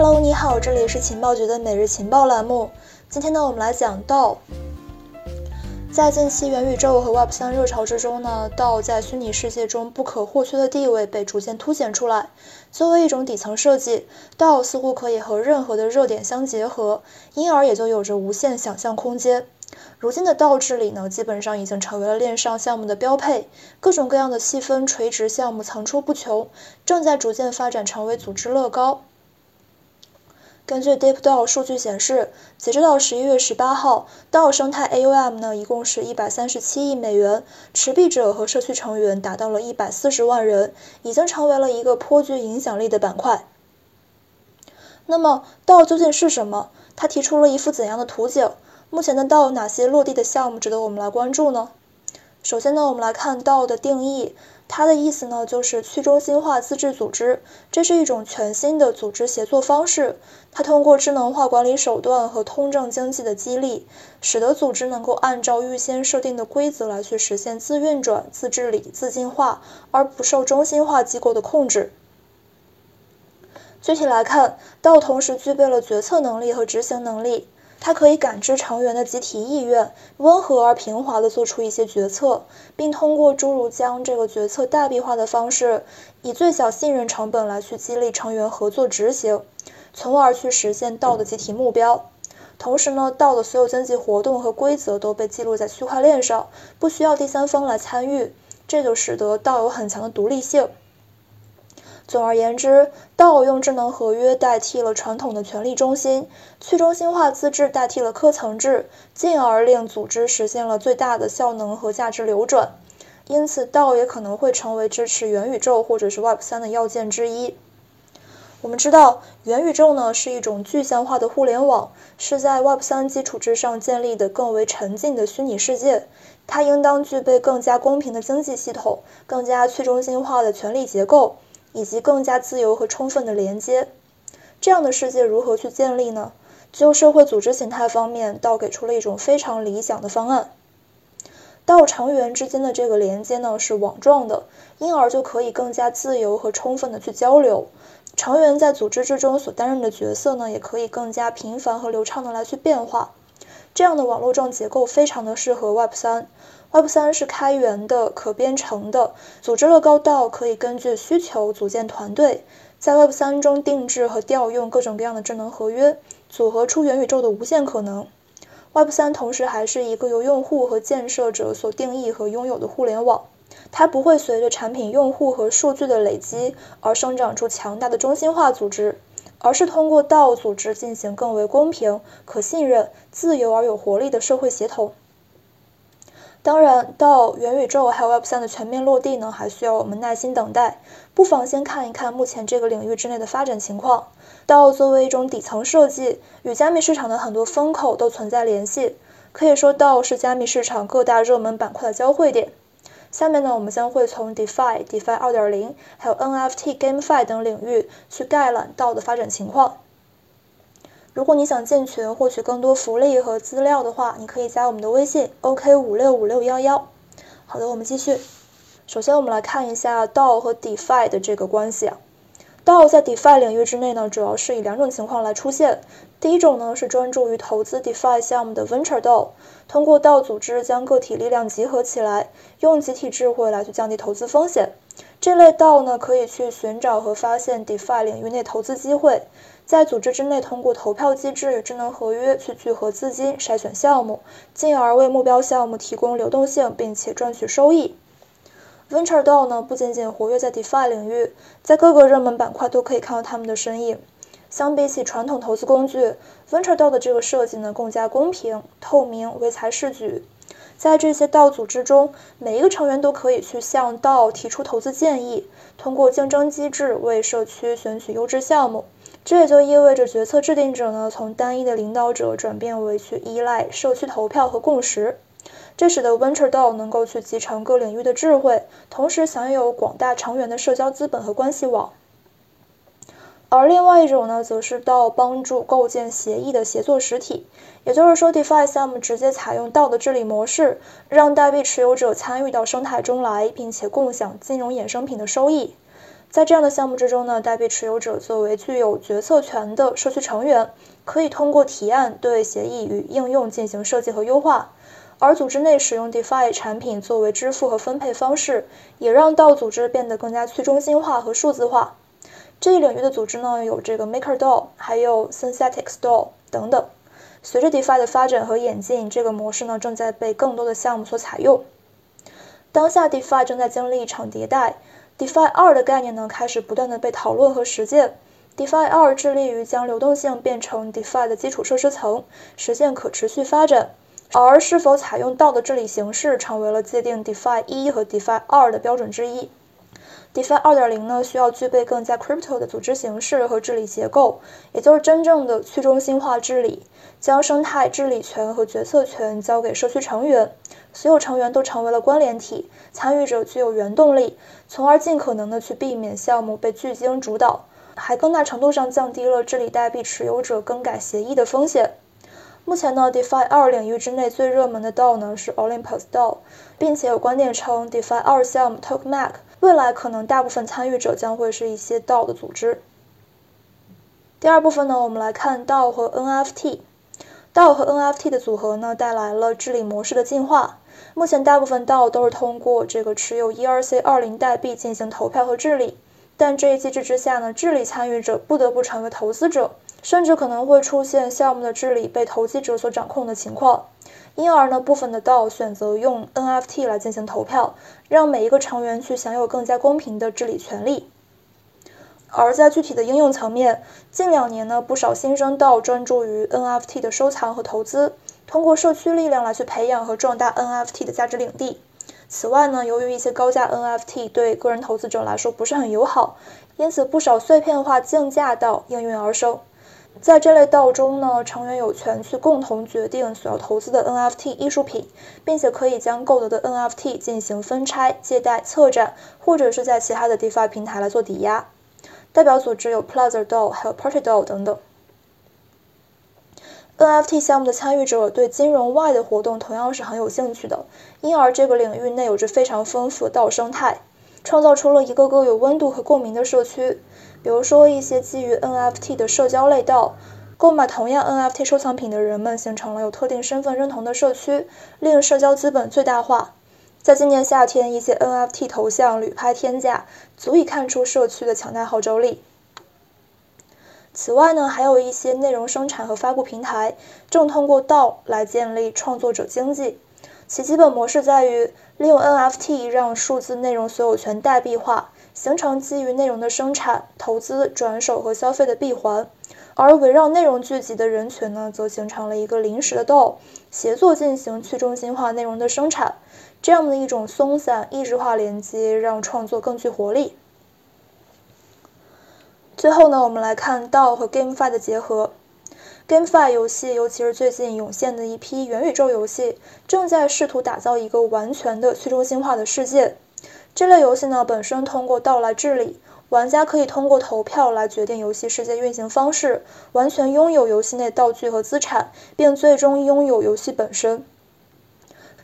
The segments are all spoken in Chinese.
Hello，你好，这里是情报局的每日情报栏目。今天呢，我们来讲道。在近期元宇宙和 Web 三热潮之中呢，道在虚拟世界中不可或缺的地位被逐渐凸显出来。作为一种底层设计，道似乎可以和任何的热点相结合，因而也就有着无限想象空间。如今的道治理呢，基本上已经成为了链上项目的标配，各种各样的细分垂直项目层出不穷，正在逐渐发展成为组织乐高。根据 DeepDAO 数据显示，截止到十一月十八号，DAO 生态 AUM 呢一共是一百三十七亿美元，持币者和社区成员达到了一百四十万人，已经成为了一个颇具影响力的板块。那么，DAO 究竟是什么？它提出了一幅怎样的图景？目前的 DAO 有哪些落地的项目值得我们来关注呢？首先呢，我们来看 DAO 的定义。它的意思呢，就是去中心化自治组织，这是一种全新的组织协作方式。它通过智能化管理手段和通证经济的激励，使得组织能够按照预先设定的规则来去实现自运转、自治理、自进化，而不受中心化机构的控制。具体来看，道同时具备了决策能力和执行能力。它可以感知成员的集体意愿，温和而平滑地做出一些决策，并通过诸如将这个决策代币化的方式，以最小信任成本来去激励成员合作执行，从而去实现道的集体目标。同时呢，道的所有经济活动和规则都被记录在区块链上，不需要第三方来参与，这就使得道有很强的独立性。总而言之，道用智能合约代替了传统的权力中心，去中心化自治代替了科层制，进而令组织实现了最大的效能和价值流转。因此，道也可能会成为支持元宇宙或者是 Web 三的要件之一。我们知道，元宇宙呢是一种具象化的互联网，是在 Web 三基础之上建立的更为沉浸的虚拟世界。它应当具备更加公平的经济系统，更加去中心化的权力结构。以及更加自由和充分的连接，这样的世界如何去建立呢？就社会组织形态方面，倒给出了一种非常理想的方案。道成员之间的这个连接呢是网状的，因而就可以更加自由和充分的去交流。成员在组织之中所担任的角色呢，也可以更加频繁和流畅的来去变化。这样的网络状结构非常的适合 Web 三。Web 三是开源的、可编程的，组织乐高道可以根据需求组建团队，在 Web 三中定制和调用各种各样的智能合约，组合出元宇宙的无限可能。Web 三同时还是一个由用户和建设者所定义和拥有的互联网，它不会随着产品用户和数据的累积而生长出强大的中心化组织，而是通过道组织进行更为公平、可信任、自由而有活力的社会协同。当然，到元宇宙还有 Web 三的全面落地呢，还需要我们耐心等待。不妨先看一看目前这个领域之内的发展情况。道作为一种底层设计，与加密市场的很多风口都存在联系。可以说，道是加密市场各大热门板块的交汇点。下面呢，我们将会从 DeFi、DeFi 2.0，还有 NFT、GameFi 等领域去概览道的发展情况。如果你想进群获取更多福利和资料的话，你可以加我们的微信 OK 五六五六幺幺。好的，我们继续。首先，我们来看一下 DAO 和 DeFi 的这个关系啊。DAO 在 DeFi 领域之内呢，主要是以两种情况来出现。第一种呢是专注于投资 DeFi 项目的 Venture DAO，通过 DAO 组织将个体力量集合起来，用集体智慧来去降低投资风险。这类 DAO 呢可以去寻找和发现 DeFi 领域内投资机会。在组织之内，通过投票机制与智能合约去聚合资金、筛选项目，进而为目标项目提供流动性，并且赚取收益。Venture DAO 呢，不仅仅活跃在 DeFi 领域，在各个热门板块都可以看到他们的身影。相比起传统投资工具，Venture DAO 的这个设计呢，更加公平、透明、唯才是举。在这些 DAO 组织中，每一个成员都可以去向 DAO 提出投资建议，通过竞争机制为社区选取优质项目。这也就意味着，决策制定者呢，从单一的领导者转变为去依赖社区投票和共识。这使得 Venture DAO 能够去集成各领域的智慧，同时享有广大成员的社交资本和关系网。而另外一种呢，则是到帮助构建协议的协作实体。也就是说，DeFi 项目直接采用 DAO 的治理模式，让代币持有者参与到生态中来，并且共享金融衍生品的收益。在这样的项目之中呢，代币持有者作为具有决策权的社区成员，可以通过提案对协议与应用进行设计和优化。而组织内使用 DeFi 产品作为支付和分配方式，也让道组织变得更加去中心化和数字化。这一领域的组织呢，有这个 MakerDAO，还有 Synthetic DAO 等等。随着 DeFi 的发展和演进，这个模式呢，正在被更多的项目所采用。当下 DeFi 正在经历一场迭代，DeFi 二的概念呢，开始不断的被讨论和实践。DeFi 二致力于将流动性变成 DeFi 的基础设施层，实现可持续发展。而是否采用道的治理形式，成为了界定 DeFi 一和 DeFi 二的标准之一。DeFi 二点零呢，需要具备更加 crypto 的组织形式和治理结构，也就是真正的去中心化治理，将生态治理权和决策权交给社区成员，所有成员都成为了关联体，参与者具有原动力，从而尽可能的去避免项目被巨鲸主导，还更大程度上降低了治理代币持有者更改协议的风险。目前呢，DeFi 二领域之内最热门的 DAO 呢是 Olympus DAO，并且有观点称 DeFi 二项目 Tokmak 未来可能大部分参与者将会是一些 DAO 的组织。第二部分呢，我们来看 DAO 和 NFT。DAO 和 NFT 的组合呢，带来了治理模式的进化。目前大部分 DAO 都是通过这个持有 ERC 二零代币进行投票和治理，但这一机制之下呢，治理参与者不得不成为投资者。甚至可能会出现项目的治理被投机者所掌控的情况，因而呢，部分的 DAO 选择用 NFT 来进行投票，让每一个成员去享有更加公平的治理权利。而在具体的应用层面，近两年呢，不少新生 DAO 专注于 NFT 的收藏和投资，通过社区力量来去培养和壮大 NFT 的价值领地。此外呢，由于一些高价 NFT 对个人投资者来说不是很友好，因此不少碎片化竞价道应运而生。在这类道中呢，成员有权去共同决定所要投资的 NFT 艺术品，并且可以将购得的 NFT 进行分拆、借贷、策展，或者是在其他的 DeFi 平台来做抵押。代表组织有 Plaza DAO、还有 Party DAO 等等。NFT 项目的参与者对金融外的活动同样是很有兴趣的，因而这个领域内有着非常丰富的道生态，创造出了一个个有温度和共鸣的社区。比如说，一些基于 NFT 的社交类道，购买同样 NFT 收藏品的人们形成了有特定身份认同的社区，令社交资本最大化。在今年夏天，一些 NFT 头像屡拍天价，足以看出社区的强大号召力。此外呢，还有一些内容生产和发布平台正通过道来建立创作者经济，其基本模式在于利用 NFT 让数字内容所有权代币化。形成基于内容的生产、投资、转手和消费的闭环，而围绕内容聚集的人群呢，则形成了一个临时的 DAO，协作进行去中心化内容的生产。这样的一种松散、异质化连接，让创作更具活力。最后呢，我们来看 DAO 和 GameFi 的结合。GameFi 游戏，尤其是最近涌现的一批元宇宙游戏，正在试图打造一个完全的去中心化的世界。这类游戏呢，本身通过道来治理，玩家可以通过投票来决定游戏世界运行方式，完全拥有游戏内道具和资产，并最终拥有游戏本身。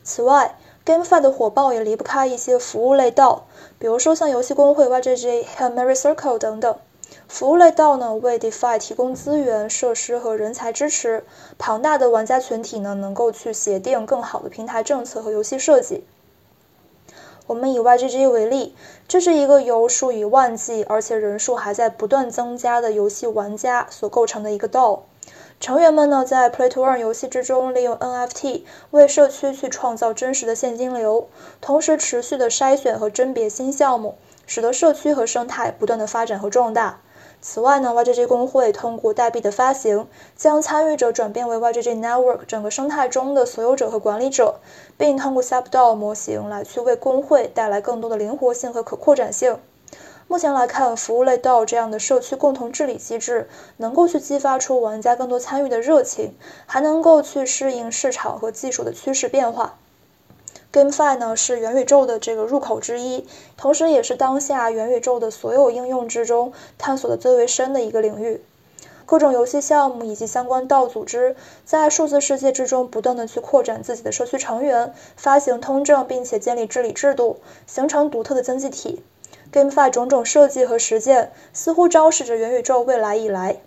此外，GameFi 的火爆也离不开一些服务类道，比如说像游戏公会 YJJ 和 Merry Circle 等等。服务类道呢，为 DeFi 提供资源、设施和人才支持，庞大的玩家群体呢，能够去协定更好的平台政策和游戏设计。我们以 YGG 为例，这是一个由数以万计，而且人数还在不断增加的游戏玩家所构成的一个 DAO。成员们呢，在 Play to Earn 游戏之中，利用 NFT 为社区去创造真实的现金流，同时持续的筛选和甄别新项目，使得社区和生态不断的发展和壮大。此外呢，YGG 工会通过代币的发行，将参与者转变为 YGG Network 整个生态中的所有者和管理者，并通过 SubDAO 模型来去为工会带来更多的灵活性和可扩展性。目前来看，服务类 DAO 这样的社区共同治理机制，能够去激发出玩家更多参与的热情，还能够去适应市场和技术的趋势变化。GameFi 呢是元宇宙的这个入口之一，同时也是当下元宇宙的所有应用之中探索的最为深的一个领域。各种游戏项目以及相关道组织在数字世界之中不断的去扩展自己的社区成员，发行通证，并且建立治理制度，形成独特的经济体。GameFi 种种设计和实践，似乎昭示着元宇宙未来已来。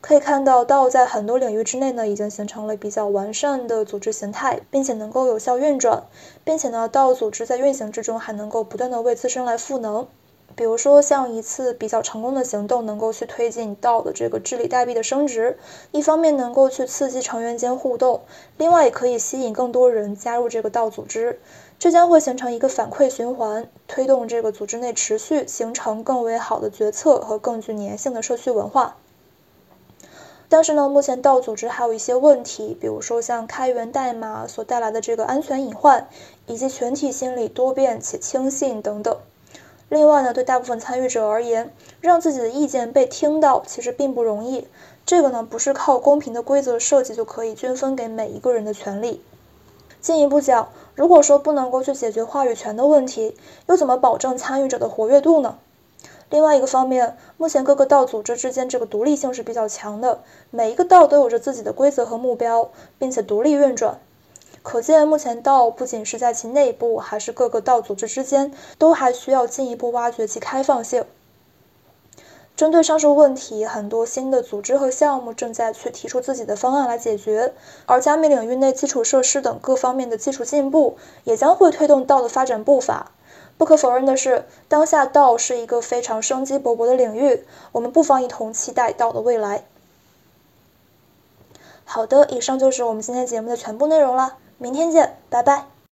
可以看到，道在很多领域之内呢，已经形成了比较完善的组织形态，并且能够有效运转，并且呢，道组织在运行之中还能够不断的为自身来赋能。比如说，像一次比较成功的行动，能够去推进道的这个治理代币的升值，一方面能够去刺激成员间互动，另外也可以吸引更多人加入这个道组织，这将会形成一个反馈循环，推动这个组织内持续形成更为好的决策和更具粘性的社区文化。但是呢，目前道组织还有一些问题，比如说像开源代码所带来的这个安全隐患，以及全体心理多变且轻信等等。另外呢，对大部分参与者而言，让自己的意见被听到其实并不容易。这个呢，不是靠公平的规则设计就可以均分给每一个人的权利。进一步讲，如果说不能够去解决话语权的问题，又怎么保证参与者的活跃度呢？另外一个方面，目前各个道组织之间这个独立性是比较强的，每一个道都有着自己的规则和目标，并且独立运转。可见，目前道不仅是在其内部，还是各个道组织之间，都还需要进一步挖掘其开放性。针对上述问题，很多新的组织和项目正在去提出自己的方案来解决，而加密领域内基础设施等各方面的技术进步，也将会推动道的发展步伐。不可否认的是，当下道是一个非常生机勃勃的领域，我们不妨一同期待道的未来。好的，以上就是我们今天节目的全部内容了，明天见，拜拜。